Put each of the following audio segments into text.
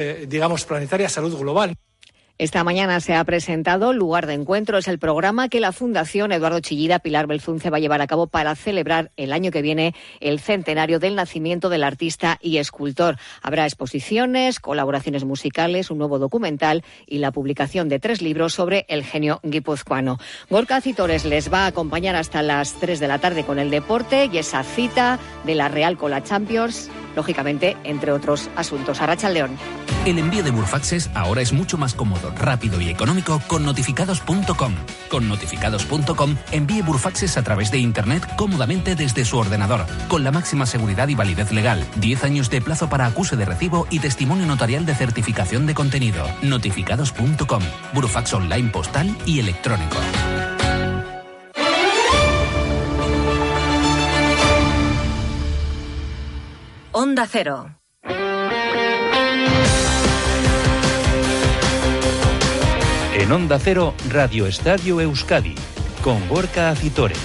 eh, digamos, planetaria, salud global. Esta mañana se ha presentado Lugar de Encuentro. Es el programa que la Fundación Eduardo Chillida Pilar Belzunce va a llevar a cabo para celebrar el año que viene el centenario del nacimiento del artista y escultor. Habrá exposiciones, colaboraciones musicales, un nuevo documental y la publicación de tres libros sobre el genio guipuzcoano. Gorka Citores les va a acompañar hasta las 3 de la tarde con el deporte y esa cita de la Real Cola Champions, lógicamente, entre otros asuntos. Arracha León. El envío de Burfaxes ahora es mucho más cómodo, rápido y económico con notificados.com. Con notificados.com envíe Burfaxes a través de Internet cómodamente desde su ordenador, con la máxima seguridad y validez legal, 10 años de plazo para acuse de recibo y testimonio notarial de certificación de contenido. Notificados.com. Burfax online postal y electrónico. Onda Cero. En Onda Cero, Radio Estadio Euskadi, con Gorka Acitores.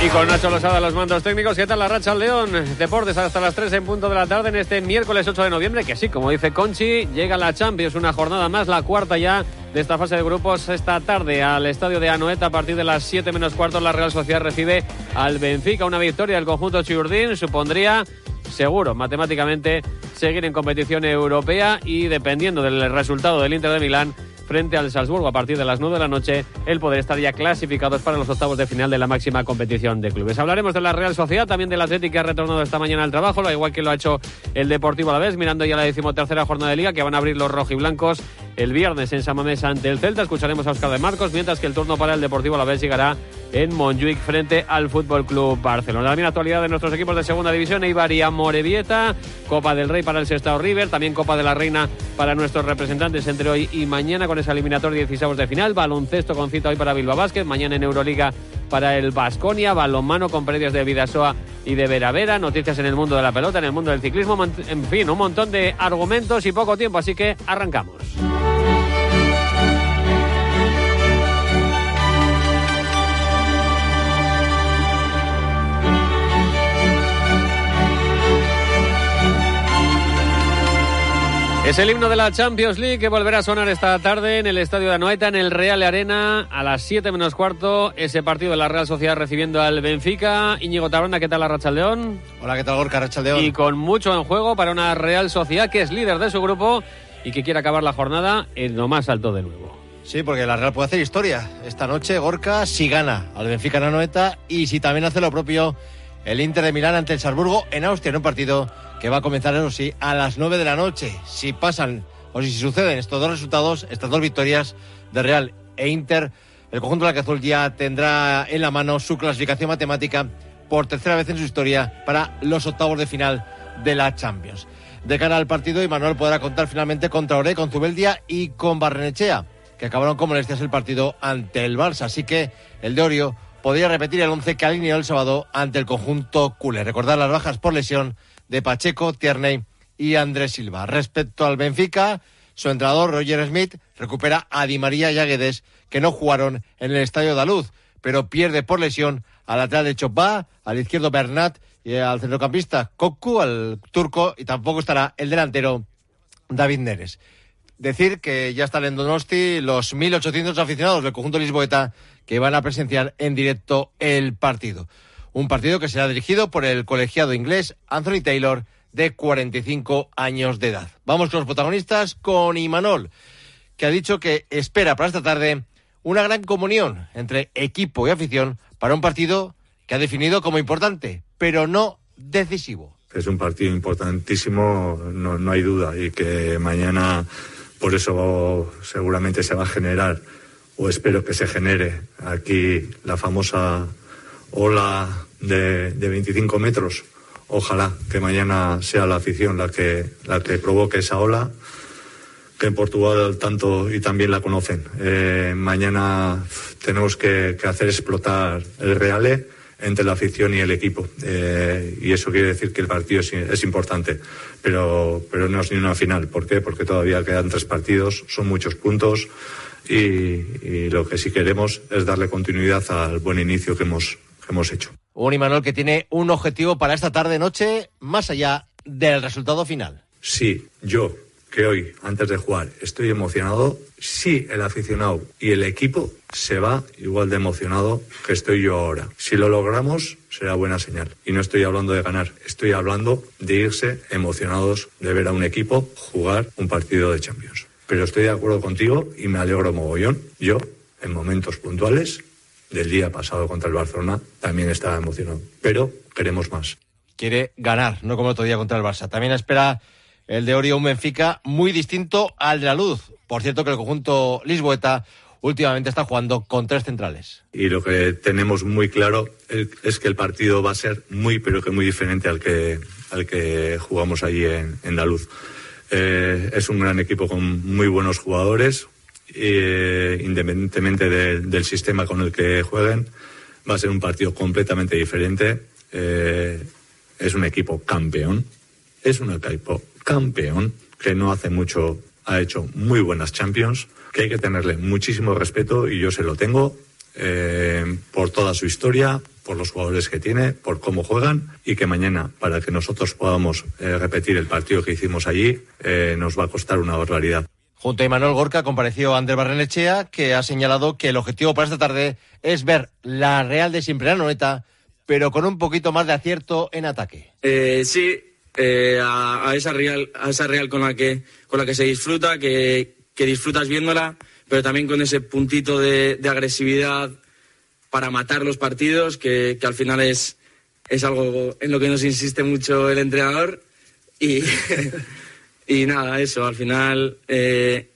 Y con Nacho Losada los mandos técnicos, ¿qué tal la racha al León? Deportes hasta las 3 en punto de la tarde en este miércoles 8 de noviembre, que sí, como dice Conchi, llega la Champions, una jornada más, la cuarta ya de esta fase de grupos esta tarde al estadio de Anoeta a partir de las 7 menos cuarto la Real Sociedad recibe al Benfica, una victoria del conjunto Chiurdín supondría seguro matemáticamente seguir en competición europea y dependiendo del resultado del Inter de Milán frente al Salzburgo a partir de las 9 de la noche, el poder estar ya clasificados para los octavos de final de la máxima competición de clubes. Hablaremos de la Real Sociedad, también del Atlético que ha retornado esta mañana al trabajo, lo igual que lo ha hecho el Deportivo a la vez, mirando ya la decimotercera jornada de liga que van a abrir los rojiblancos el viernes en Samamés ante el Celta. Escucharemos a Oscar de Marcos, mientras que el turno para el Deportivo a la vez llegará en Montjuic frente al Fútbol Club Barcelona. También actualidad de nuestros equipos de segunda división, Eibar y Amorebieta, Copa del Rey para el Sestao River, también Copa de la Reina para nuestros representantes entre hoy y mañana con esa eliminatoria 16 de final, baloncesto con cita hoy para Bilbao Basket, mañana en Euroliga para el Basconia, balonmano con previas de Vidasoa y de Veravera, noticias en el mundo de la pelota, en el mundo del ciclismo, en fin, un montón de argumentos y poco tiempo, así que arrancamos. Es el himno de la Champions League que volverá a sonar esta tarde en el estadio de Anoeta, en el Real Arena, a las 7 menos cuarto. Ese partido de la Real Sociedad recibiendo al Benfica. Íñigo Taronda, ¿qué tal la Racha León? Hola, ¿qué tal Gorka Racha León? Y con mucho en juego para una Real Sociedad que es líder de su grupo y que quiere acabar la jornada en lo más alto de nuevo. Sí, porque la Real puede hacer historia. Esta noche Gorka si gana al Benfica en Anoeta y si también hace lo propio el Inter de Milán ante el Salzburgo en Austria en un partido que va a comenzar, eso sí, a las 9 de la noche. Si pasan o si suceden estos dos resultados, estas dos victorias de Real e Inter, el conjunto de la Azul ya tendrá en la mano su clasificación matemática por tercera vez en su historia para los octavos de final de la Champions. De cara al partido, Manuel podrá contar finalmente contra Ore, con Zubeldia y con Barrenechea, que acabaron con molestias el partido ante el Barça. Así que el de Orio podría repetir el once que alineó el sábado ante el conjunto culé. Recordar las bajas por lesión de Pacheco, Tierney y Andrés Silva. Respecto al Benfica, su entrenador Roger Smith recupera a Di María y a Guedes, que no jugaron en el Estadio de Luz, pero pierde por lesión al lateral de Chopá, al izquierdo Bernat y al centrocampista Kokku, al turco, y tampoco estará el delantero David Neres. Decir que ya están en Donosti los 1.800 aficionados del conjunto lisboeta que van a presenciar en directo el partido. Un partido que será dirigido por el colegiado inglés Anthony Taylor, de 45 años de edad. Vamos con los protagonistas, con Imanol, que ha dicho que espera para esta tarde una gran comunión entre equipo y afición para un partido que ha definido como importante, pero no decisivo. Es un partido importantísimo, no, no hay duda, y que mañana por eso seguramente se va a generar, o espero que se genere aquí la famosa ola de, de 25 metros. Ojalá que mañana sea la afición la que, la que provoque esa ola, que en Portugal tanto y también la conocen. Eh, mañana tenemos que, que, hacer explotar el Reale entre la afición y el equipo. Eh, y eso quiere decir que el partido es, es, importante, pero, pero no es ni una final. ¿Por qué? Porque todavía quedan tres partidos, son muchos puntos y, y lo que sí queremos es darle continuidad al buen inicio que hemos, que hemos hecho. Un Imanol que tiene un objetivo para esta tarde-noche más allá del resultado final. Sí, yo, que hoy, antes de jugar, estoy emocionado, sí el aficionado y el equipo se va igual de emocionado que estoy yo ahora. Si lo logramos, será buena señal. Y no estoy hablando de ganar, estoy hablando de irse emocionados de ver a un equipo jugar un partido de Champions. Pero estoy de acuerdo contigo y me alegro mogollón. Yo, en momentos puntuales del día pasado contra el Barcelona, también estaba emocionado. Pero queremos más. Quiere ganar, no como el otro día contra el Barça. También espera el de Ori un Benfica muy distinto al de la Luz. Por cierto que el conjunto Lisboeta últimamente está jugando con tres centrales. Y lo que tenemos muy claro es que el partido va a ser muy, pero que muy diferente al que, al que jugamos allí en, en la Luz. Eh, es un gran equipo con muy buenos jugadores, eh, independientemente de, del sistema con el que jueguen. Va a ser un partido completamente diferente. Eh, es un equipo campeón. Es un equipo campeón que no hace mucho ha hecho muy buenas Champions, que hay que tenerle muchísimo respeto y yo se lo tengo eh, por toda su historia, por los jugadores que tiene, por cómo juegan y que mañana, para que nosotros podamos eh, repetir el partido que hicimos allí, eh, nos va a costar una barbaridad. Junto a Manuel Gorka compareció Ander Barrenechea, que ha señalado que el objetivo para esta tarde es ver la Real de siempre la Noeta, pero con un poquito más de acierto en ataque. Eh, sí, eh, a, esa Real, a esa Real con la que, con la que se disfruta, que, que disfrutas viéndola, pero también con ese puntito de, de agresividad para matar los partidos, que, que, al final es, es algo en lo que nos insiste mucho el entrenador. Y, y nada, eso, al final eh,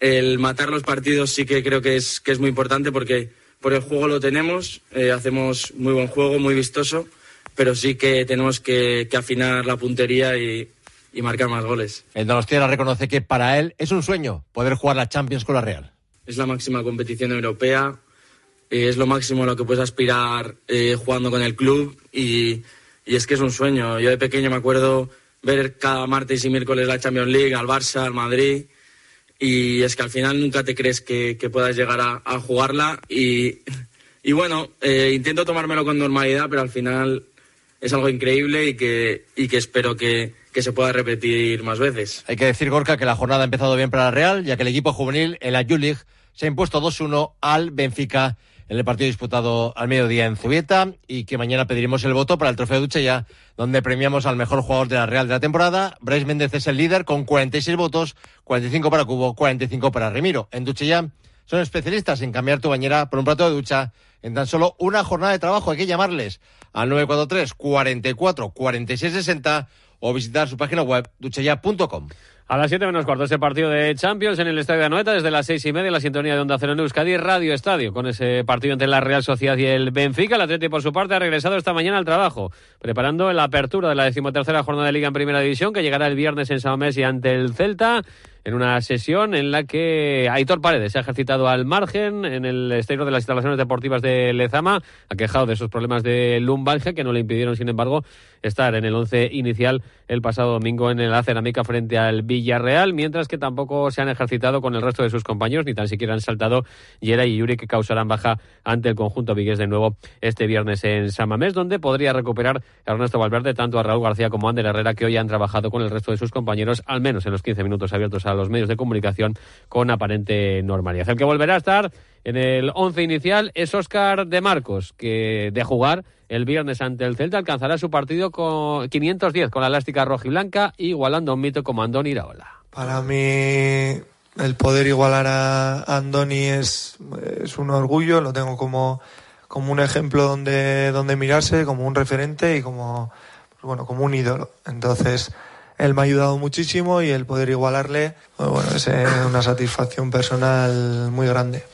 el matar los partidos sí que creo que es, que es muy importante porque por el juego lo tenemos, eh, hacemos muy buen juego, muy vistoso, pero sí que tenemos que, que afinar la puntería y, y, marcar más goles. El Donostiara reconoce que para él es un sueño poder jugar la Champions con la Real. Es la máxima competición europea, eh, es lo máximo a lo que puedes aspirar eh, jugando con el club y, y es que es un sueño. Yo de pequeño me acuerdo ver cada martes y miércoles la Champions League, al Barça, al Madrid. Y es que al final nunca te crees que, que puedas llegar a, a jugarla. Y, y bueno, eh, intento tomármelo con normalidad, pero al final es algo increíble y que, y que espero que, que, se pueda repetir más veces. Hay que decir, Gorka, que la jornada ha empezado bien para la Real, ya que el equipo juvenil en la U-League se ha impuesto 2-1 al Benfica en el partido disputado al mediodía en Zubieta y que mañana pediremos el voto para el trofeo de donde premiamos al mejor jugador de la Real de la temporada. Bryce Méndez es el líder con 46 votos, 45 para Cubo, 45 para Remiro. En ya son especialistas en cambiar tu bañera por un plato de ducha en tan solo una jornada de trabajo. Hay que llamarles al 943 44 46 60 o visitar su página web duchaya.com. A las 7 menos cuarto, ese partido de Champions en el Estadio de Anoeta, desde las seis y media, la sintonía de Onda Cero en Euskadi, Radio Estadio, con ese partido entre la Real Sociedad y el Benfica. El Atleti, por su parte, ha regresado esta mañana al trabajo, preparando la apertura de la decimotercera jornada de Liga en Primera División, que llegará el viernes en San y ante el Celta en una sesión en la que Aitor Paredes se ha ejercitado al margen en el exterior de las instalaciones deportivas de Lezama, ha quejado de esos problemas de lumbalgia que no le impidieron, sin embargo, estar en el once inicial el pasado domingo en la cerámica frente al Villarreal, mientras que tampoco se han ejercitado con el resto de sus compañeros, ni tan siquiera han saltado Yera y Yuri, que causarán baja ante el conjunto vigués de nuevo este viernes en San Mamés, donde podría recuperar Ernesto Valverde tanto a Raúl García como a Ander Herrera, que hoy han trabajado con el resto de sus compañeros, al menos en los 15 minutos abiertos a los medios de comunicación con aparente normalidad. El que volverá a estar en el once inicial es Óscar de Marcos, que de jugar el viernes ante el Celta alcanzará su partido con 510 con la elástica roja y blanca, igualando a un mito como Andoni Iraola. Para mí el poder igualar a Andoni es, es un orgullo, lo tengo como, como un ejemplo donde, donde mirarse, como un referente y como, bueno, como un ídolo. Entonces, él me ha ayudado muchísimo y el poder igualarle, bueno, es una satisfacción personal muy grande.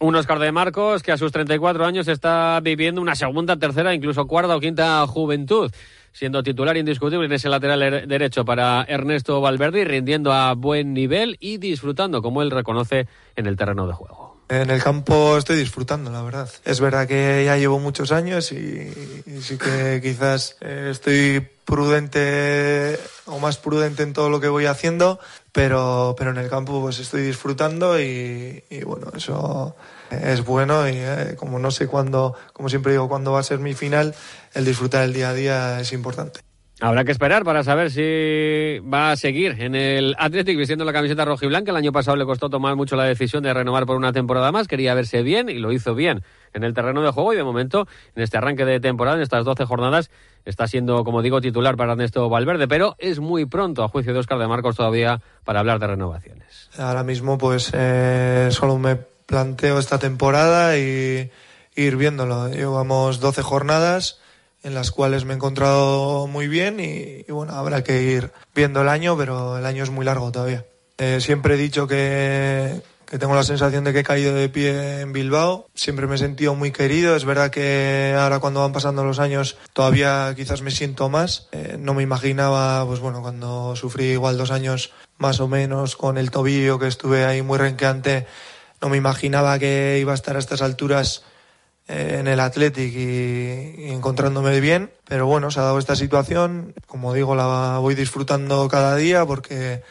Un Oscar de Marcos que a sus 34 años está viviendo una segunda, tercera, incluso cuarta o quinta juventud, siendo titular indiscutible en ese lateral derecho para Ernesto Valverde y rindiendo a buen nivel y disfrutando, como él reconoce, en el terreno de juego. En el campo estoy disfrutando, la verdad. Es verdad que ya llevo muchos años y, y sí que quizás eh, estoy prudente o más prudente en todo lo que voy haciendo, pero, pero en el campo pues estoy disfrutando y, y bueno, eso es bueno y eh, como no sé cuándo, como siempre digo, cuándo va a ser mi final, el disfrutar el día a día es importante. Habrá que esperar para saber si va a seguir en el Athletic vistiendo la camiseta roja y blanca. El año pasado le costó tomar mucho la decisión de renovar por una temporada más. Quería verse bien y lo hizo bien en el terreno de juego. Y de momento, en este arranque de temporada, en estas 12 jornadas, está siendo, como digo, titular para Ernesto Valverde. Pero es muy pronto, a juicio de Oscar de Marcos, todavía para hablar de renovaciones. Ahora mismo, pues eh, solo me planteo esta temporada y ir viéndolo. Llevamos 12 jornadas en las cuales me he encontrado muy bien y, bueno, habrá que ir viendo el año, pero el año es muy largo todavía. Eh, siempre he dicho que, que tengo la sensación de que he caído de pie en Bilbao. Siempre me he sentido muy querido. Es verdad que ahora cuando van pasando los años todavía quizás me siento más. Eh, no me imaginaba, pues bueno, cuando sufrí igual dos años más o menos con el tobillo que estuve ahí muy renqueante, no me imaginaba que iba a estar a estas alturas en el Athletic y, encontrándome bien, pero bueno, se ha dado esta situación, como digo, la voy disfrutando cada día porque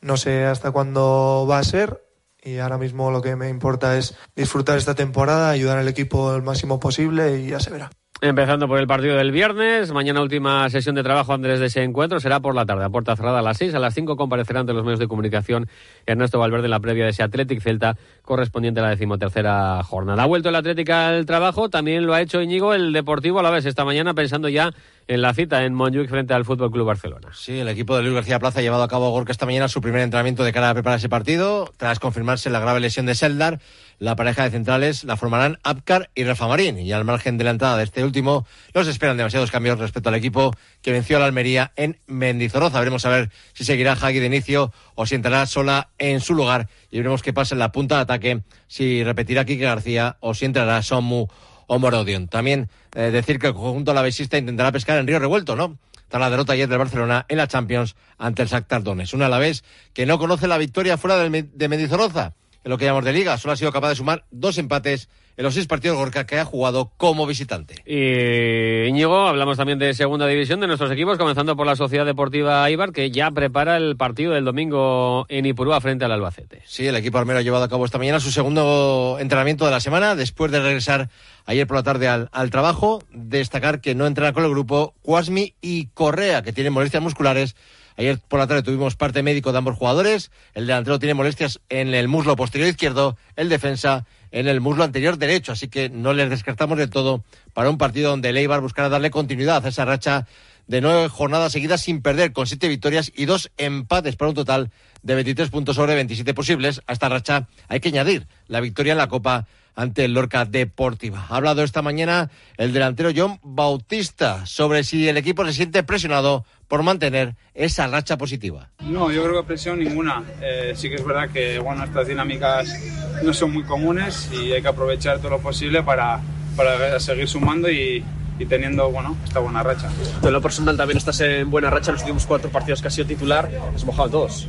no sé hasta cuándo va a ser. Y ahora mismo lo que me importa es disfrutar esta temporada, ayudar al equipo el máximo posible y ya se verá. Empezando por el partido del viernes, mañana última sesión de trabajo Andrés de ese encuentro será por la tarde, a puerta cerrada a las 6, a las 5 comparecerán ante los medios de comunicación Ernesto Valverde en la previa de ese Athletic Celta correspondiente a la decimotercera jornada. Ha vuelto el Atlético al trabajo, también lo ha hecho Íñigo el Deportivo a la vez esta mañana pensando ya en la cita en Montjuic frente al Fútbol Club Barcelona. Sí, el equipo de Luis García Plaza ha llevado a cabo Gorka esta mañana su primer entrenamiento de cara a preparar ese partido. Tras confirmarse la grave lesión de Seldar, la pareja de centrales la formarán Apcar y Rafa Marín. Y al margen de la entrada de este último, no se esperan demasiados cambios respecto al equipo que venció a la Almería en Mendizorroza. Veremos a ver si seguirá Hagi de inicio o si entrará sola en su lugar. Y veremos qué pasa en la punta de ataque, si repetirá Kike García o si entrará Somu o Morodion. También eh, decir que el conjunto alavesista intentará pescar en Río Revuelto, ¿no? Tras la derrota ayer del Barcelona en la Champions ante el Shakhtar Donetsk. Un Alavés que no conoce la victoria fuera de Mendizorroza en lo que llamamos de liga. Solo ha sido capaz de sumar dos empates en los seis partidos Gorka que ha jugado como visitante. Y Íñigo, hablamos también de segunda división de nuestros equipos, comenzando por la Sociedad Deportiva Ibar, que ya prepara el partido del domingo en Ipurúa frente al Albacete. Sí, el equipo armero ha llevado a cabo esta mañana su segundo entrenamiento de la semana, después de regresar ayer por la tarde al, al trabajo. Destacar que no entrena con el grupo Cuasmi y Correa, que tienen molestias musculares Ayer por la tarde tuvimos parte médico de ambos jugadores. El delantero tiene molestias en el muslo posterior izquierdo, el defensa en el muslo anterior derecho. Así que no les descartamos de todo para un partido donde el Eibar buscará darle continuidad a esa racha de nueve jornadas seguidas sin perder, con siete victorias y dos empates para un total de 23 puntos sobre 27 posibles. A esta racha hay que añadir la victoria en la Copa ante el Lorca Deportiva. Ha hablado esta mañana el delantero John Bautista sobre si el equipo se siente presionado por mantener esa racha positiva. No, yo creo que presión ninguna. Eh, sí que es verdad que bueno, estas dinámicas no son muy comunes y hay que aprovechar todo lo posible para, para seguir sumando y, y teniendo bueno, esta buena racha. En lo personal también estás en buena racha en los últimos cuatro partidos que has sido titular, has mojado todos.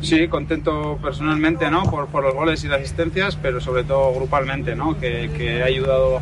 Sí, contento personalmente ¿no? por, por los goles y las asistencias, pero sobre todo grupalmente, ¿no? que, que ha ayudado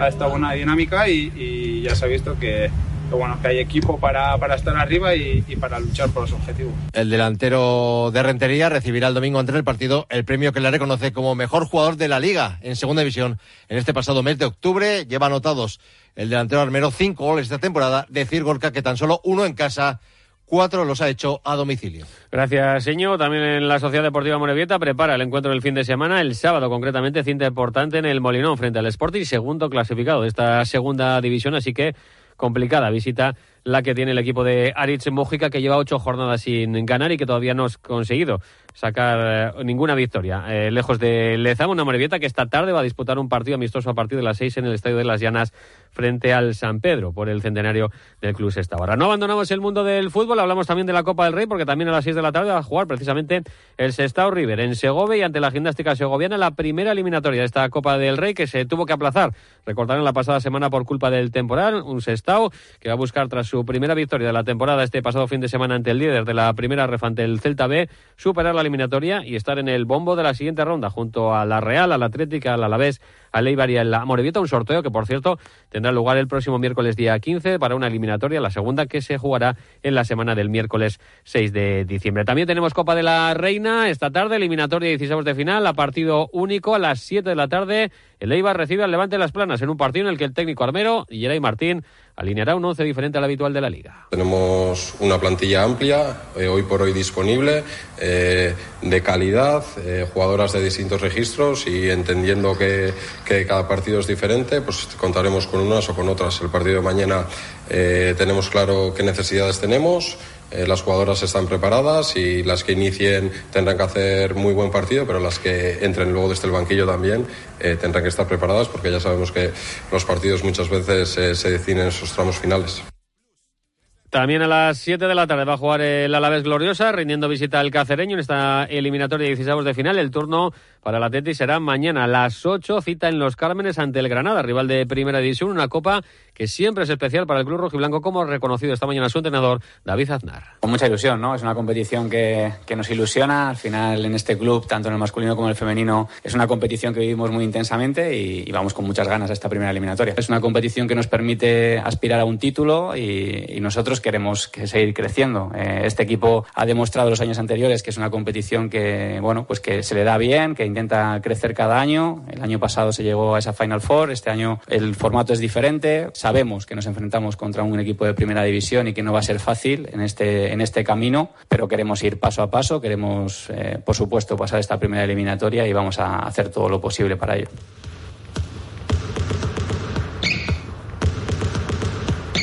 a esta buena dinámica y, y ya se ha visto que, que bueno, que hay equipo para, para estar arriba y, y, para luchar por los objetivos. El delantero de Rentería recibirá el domingo ante el partido el premio que le reconoce como mejor jugador de la liga en segunda división en este pasado mes de octubre. Lleva anotados el delantero armero cinco goles esta temporada. Decir Gorka que tan solo uno en casa cuatro los ha hecho a domicilio. Gracias, señor. También en la Sociedad Deportiva Morevieta prepara el encuentro del fin de semana, el sábado concretamente, cinta importante en el Molinón frente al Sporting, segundo clasificado de esta segunda división, así que complicada visita la que tiene el equipo de Aritz Mójica, que lleva ocho jornadas sin ganar y que todavía no ha conseguido sacar eh, ninguna victoria. Eh, lejos de Lezama, una Morevieta que esta tarde va a disputar un partido amistoso a partir de las seis en el Estadio de las Llanas frente al San Pedro por el centenario del Club Sestao. no abandonamos el mundo del fútbol, hablamos también de la Copa del Rey porque también a las seis de la tarde va a jugar precisamente el Sestao River en Segovia y ante la gimnástica segoviana la primera eliminatoria de esta Copa del Rey que se tuvo que aplazar. Recordaron la pasada semana por culpa del temporal, un Sestao que va a buscar tras su primera victoria de la temporada este pasado fin de semana ante el líder de la primera refante el Celta B, superar la eliminatoria y estar en el bombo de la siguiente ronda junto a la Real, a la Atlética, al Alavés, al Eibar y a la Morevieta, un sorteo que por cierto tendrá lugar el próximo miércoles día 15 para una eliminatoria, la segunda que se jugará en la semana del miércoles 6 de diciembre. También tenemos Copa de la Reina esta tarde, eliminatoria 16 de final, a partido único a las 7 de la tarde. El Eibar recibe al Levante Las Planas en un partido en el que el técnico armero, Yeray Martín, alineará un once diferente al habitual de la liga. Tenemos una plantilla amplia, eh, hoy por hoy disponible, eh, de calidad, eh, jugadoras de distintos registros y entendiendo que, que, cada partido es diferente, pues contaremos con unas o con otras. El partido de mañana tenemos claro qué necesidades tenemos. Eh, las jugadoras están preparadas y las que inicien tendrán que hacer muy buen partido, pero las que entren luego desde el banquillo también eh, tendrán que estar preparadas porque ya sabemos que los partidos muchas veces eh, se deciden en esos tramos finales. También a las 7 de la tarde va a jugar el Alavés Gloriosa, rindiendo visita al Cacereño en esta eliminatoria de 16 de final. El turno para el Atleti será mañana a las 8, cita en Los Cármenes ante el Granada, rival de Primera División, una copa que siempre es especial para el club rojiblanco, como ha reconocido esta mañana su entrenador, David Aznar. Con mucha ilusión, ¿no? Es una competición que, que nos ilusiona. Al final, en este club, tanto en el masculino como en el femenino, es una competición que vivimos muy intensamente y, vamos con muchas ganas a esta primera eliminatoria. Es una competición que nos permite aspirar a un título y nosotros queremos que seguir creciendo. Eh, este equipo ha demostrado los años anteriores que es una competición que, bueno, pues que se le da bien, que intenta crecer cada año. El año pasado se llegó a esa Final Four, este año el formato es diferente. Sabemos que nos enfrentamos contra un equipo de primera división y que no va a ser fácil en este, en este camino, pero queremos ir paso a paso, queremos, eh, por supuesto, pasar esta primera eliminatoria y vamos a hacer todo lo posible para ello.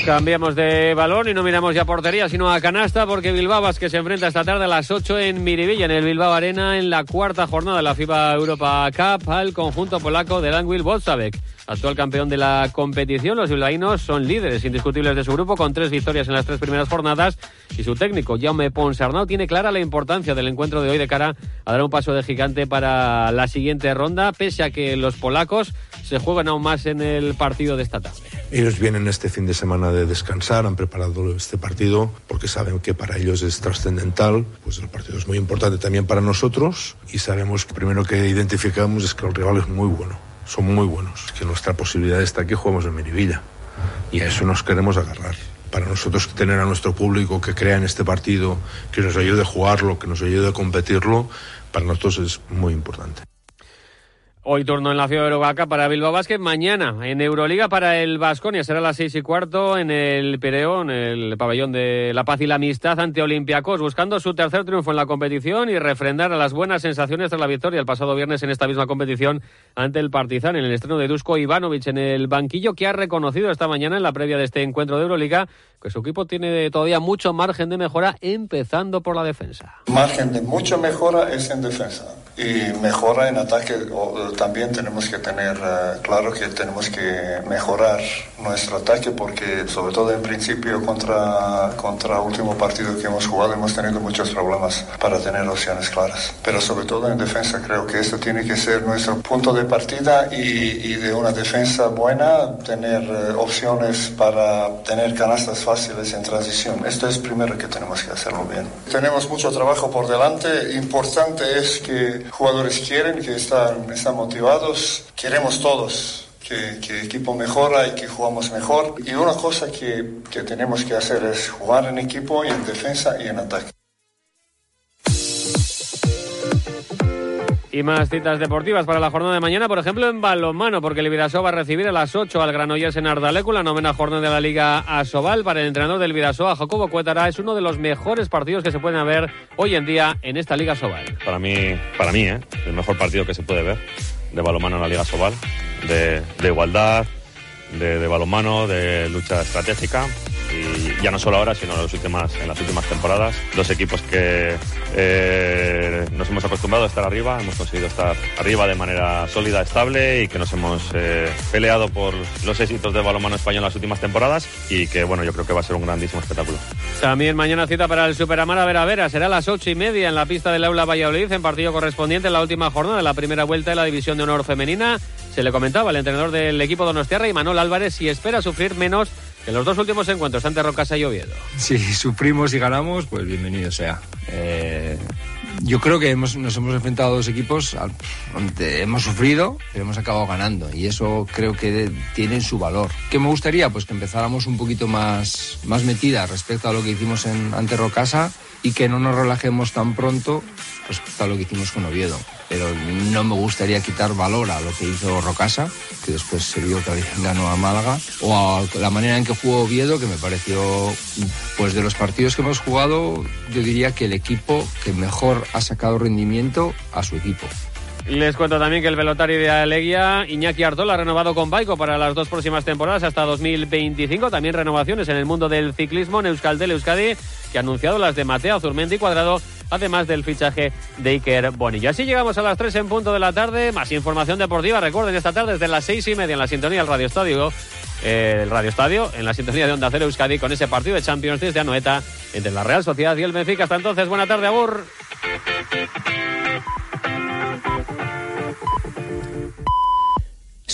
Cambiamos de balón y no miramos ya portería, sino a canasta, porque Bilbao que se enfrenta esta tarde a las 8 en Miribilla, en el Bilbao Arena, en la cuarta jornada de la FIBA Europa Cup, al conjunto polaco de Langwil Bolsavek. Actual campeón de la competición, los bilbaínos son líderes indiscutibles de su grupo con tres victorias en las tres primeras jornadas y su técnico, Jaume Ponsarnau, tiene clara la importancia del encuentro de hoy de cara a dar un paso de gigante para la siguiente ronda, pese a que los polacos se juegan aún más en el partido de esta tarde. Ellos vienen este fin de semana de descansar, han preparado este partido porque saben que para ellos es trascendental, pues el partido es muy importante también para nosotros y sabemos que primero que identificamos es que el rival es muy bueno son muy buenos. Que nuestra posibilidad está que jugamos en Miribilla. Y a eso nos queremos agarrar. Para nosotros tener a nuestro público que crea en este partido, que nos ayude a jugarlo, que nos ayude a competirlo, para nosotros es muy importante. Hoy turno en la FIBA Eurovaca para Bilbao Basket. Mañana en Euroliga para el Vasconia. Será a las seis y cuarto en el Pireo, en el pabellón de la paz y la amistad ante Olympiacos, buscando su tercer triunfo en la competición y refrendar a las buenas sensaciones tras la victoria el pasado viernes en esta misma competición ante el Partizan en el estreno de Dusko Ivanovic en el banquillo que ha reconocido esta mañana en la previa de este encuentro de Euroliga que su equipo tiene todavía mucho margen de mejora, empezando por la defensa. Margen de mucha mejora es en defensa y mejora en ataque también tenemos que tener uh, claro que tenemos que mejorar nuestro ataque porque sobre todo en principio contra contra último partido que hemos jugado hemos tenido muchos problemas para tener opciones claras. Pero sobre todo en defensa creo que esto tiene que ser nuestro punto de partida y, y de una defensa buena tener uh, opciones para tener canastas fáciles en transición. Esto es primero que tenemos que hacerlo bien. Tenemos mucho trabajo por delante. Importante es que jugadores quieren que están, están motivados, queremos todos que, el equipo mejora y que jugamos mejor. Y una cosa que, que tenemos que hacer es jugar en equipo y en defensa y en ataque. Y más citas deportivas para la jornada de mañana, por ejemplo, en balonmano, porque el Vidasoa va a recibir a las 8 al Granollers en Ardalecu, la novena jornada de la Liga Asobal. Para el entrenador del Vidasoa, Jacobo Cuétara, es uno de los mejores partidos que se pueden ver hoy en día en esta Liga Asobal. Para mí, para mí, ¿eh? el mejor partido que se puede ver de balonmano en la Liga Asobal, de, de igualdad, de, de balonmano, de lucha estratégica y ya no solo ahora, sino en las últimas, en las últimas temporadas. Dos equipos que eh, nos hemos acostumbrado a estar arriba, hemos conseguido estar arriba de manera sólida, estable y que nos hemos eh, peleado por los éxitos del balonmano español en las últimas temporadas y que bueno, yo creo que va a ser un grandísimo espectáculo. También mañana cita para el Superamara Vera Vera, será a las ocho y media en la pista del Aula Valladolid en partido correspondiente en la última jornada de la primera vuelta de la División de Honor Femenina. Se le comentaba al entrenador del equipo Donostiarra, Manuel Álvarez, si espera sufrir menos en los dos últimos encuentros ante Rocasa y Oviedo. Si sufrimos y ganamos, pues bienvenido sea. Eh, yo creo que hemos, nos hemos enfrentado a dos equipos donde hemos sufrido, pero hemos acabado ganando. Y eso creo que tiene su valor. ¿Qué me gustaría? Pues que empezáramos un poquito más, más metida respecto a lo que hicimos en, ante Rocasa y que no nos relajemos tan pronto respecto a lo que hicimos con Oviedo. Pero no me gustaría quitar valor a lo que hizo Rocasa, que después se vio que ganó a Málaga, o a la manera en que jugó Oviedo, que me pareció, pues de los partidos que hemos jugado, yo diría que el equipo que mejor ha sacado rendimiento a su equipo. Les cuento también que el velotario de Aleguía, Iñaki Artola, ha renovado con Baico para las dos próximas temporadas hasta 2025. También renovaciones en el mundo del ciclismo en Euskaltel Euskadi, que ha anunciado las de Mateo Zurmendi y Cuadrado, además del fichaje de Iker Bonilla. Así llegamos a las 3 en punto de la tarde. Más información deportiva, recuerden, esta tarde desde las 6 y media en la sintonía del Radio Estadio. eh, el Radio Estadio en la sintonía de Onda Cero Euskadi con ese partido de Champions League de Anoeta entre la Real Sociedad y el Benfica. Hasta entonces, buena tarde, Agur.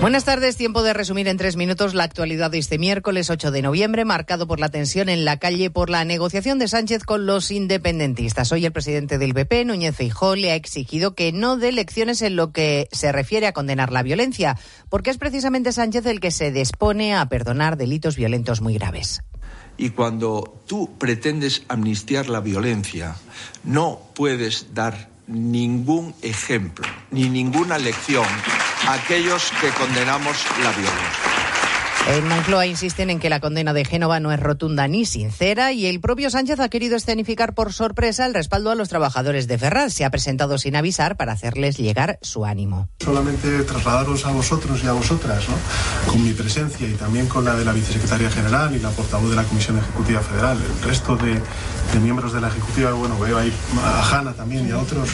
Buenas tardes, tiempo de resumir en tres minutos la actualidad de este miércoles 8 de noviembre, marcado por la tensión en la calle por la negociación de Sánchez con los independentistas. Hoy el presidente del PP, Núñez Feijóo, le ha exigido que no dé lecciones en lo que se refiere a condenar la violencia, porque es precisamente Sánchez el que se dispone a perdonar delitos violentos muy graves. Y cuando tú pretendes amnistiar la violencia, no puedes dar ningún ejemplo ni ninguna lección aquellos que condenamos la violencia. En Moncloa insisten en que la condena de Génova no es rotunda ni sincera y el propio Sánchez ha querido escenificar por sorpresa el respaldo a los trabajadores de Ferraz. Se ha presentado sin avisar para hacerles llegar su ánimo. Solamente trasladaros a vosotros y a vosotras, ¿no? con mi presencia y también con la de la vicesecretaria general y la portavoz de la Comisión Ejecutiva Federal, el resto de, de miembros de la Ejecutiva, bueno, veo ahí a Hanna también y a otros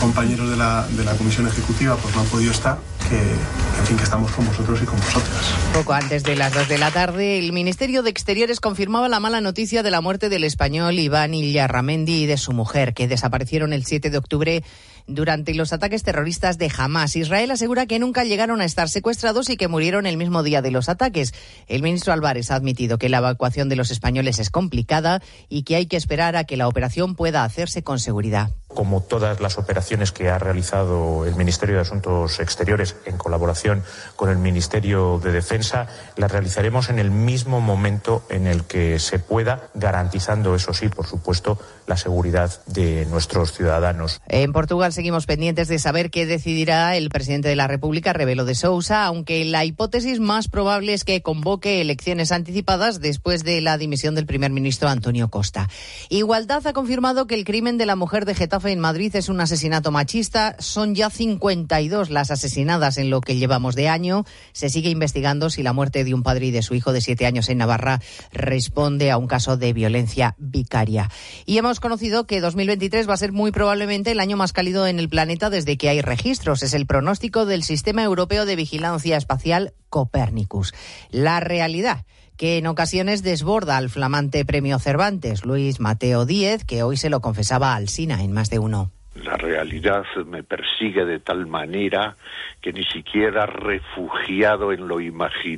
compañeros de la, de la Comisión Ejecutiva, pues no han podido estar, que, estamos con vosotros y con vosotras. Poco antes de las 2 de la tarde, el Ministerio de Exteriores confirmaba la mala noticia de la muerte del español Iván Illarramendi y de su mujer, que desaparecieron el 7 de octubre durante los ataques terroristas de Hamas. Israel asegura que nunca llegaron a estar secuestrados y que murieron el mismo día de los ataques. El ministro Álvarez ha admitido que la evacuación de los españoles es complicada y que hay que esperar a que la operación pueda hacerse con seguridad. Como todas las operaciones que ha realizado el Ministerio de Asuntos Exteriores en colaboración con el Ministerio de Defensa, las realizaremos en el mismo momento en el que se pueda, garantizando, eso sí, por supuesto, la seguridad de nuestros ciudadanos. En Portugal seguimos pendientes de saber qué decidirá el presidente de la República, Rebelo de Sousa, aunque la hipótesis más probable es que convoque elecciones anticipadas después de la dimisión del primer ministro Antonio Costa. Igualdad ha confirmado que el crimen de la mujer de Getafe en Madrid es un asesinato machista. Son ya 52 las asesinadas en lo que llevamos de año. Se sigue investigando si la muerte de un padre y de su hijo de siete años en Navarra responde a un caso de violencia vicaria. Y hemos conocido que 2023 va a ser muy probablemente el año más cálido en el planeta desde que hay registros. Es el pronóstico del Sistema Europeo de Vigilancia Espacial Copernicus. La realidad que en ocasiones desborda al flamante premio Cervantes, Luis Mateo Díez, que hoy se lo confesaba al Sina en más de uno. La realidad me persigue de tal manera que ni siquiera refugiado en lo imaginario